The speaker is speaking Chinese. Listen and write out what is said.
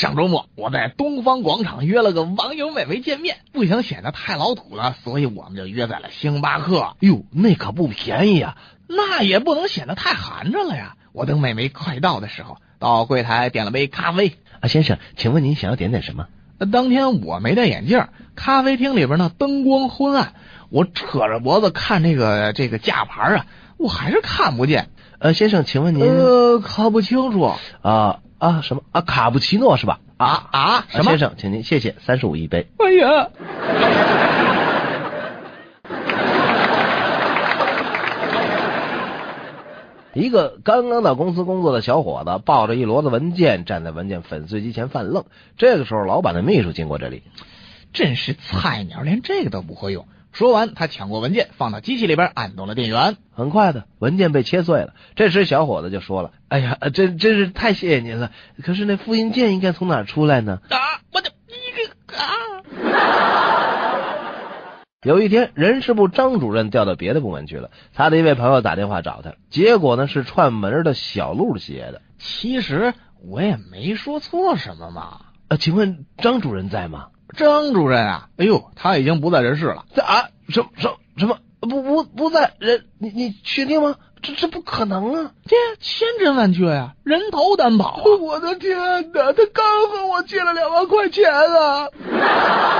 上周末我在东方广场约了个网友美眉见面，不想显得太老土了，所以我们就约在了星巴克。哟，那可不便宜啊！那也不能显得太寒碜了呀。我等美眉快到的时候，到柜台点了杯咖啡。啊，先生，请问您想要点点什么？当天我没戴眼镜，咖啡厅里边呢灯光昏暗，我扯着脖子看这个这个价牌啊，我还是看不见。呃，先生，请问您呃看不清楚啊啊什么啊卡布奇诺是吧？啊啊什么？先生，请您谢谢，三十五一杯。哎呀！一个刚刚到公司工作的小伙子抱着一摞子文件站在文件粉碎机前犯愣。这个时候，老板的秘书经过这里，真是菜鸟，连这个都不会用。说完，他抢过文件放到机器里边，按动了电源。很快的，文件被切碎了。这时，小伙子就说了：“哎呀，真真是太谢谢您了。可是那复印件应该从哪儿出来呢？”啊，我的一个啊！有一天，人事部张主任调到别的部门去了，他的一位朋友打电话找他，结果呢是串门的小路写的。其实我也没说错什么嘛。呃，请问张主任在吗？张主任啊，哎呦，他已经不在人世了。在啊？什什什么？不不不在人？你你确定吗？这这不可能啊！这千真万确呀，人头担保啊！我的天哪，他刚和我借了两万块钱啊！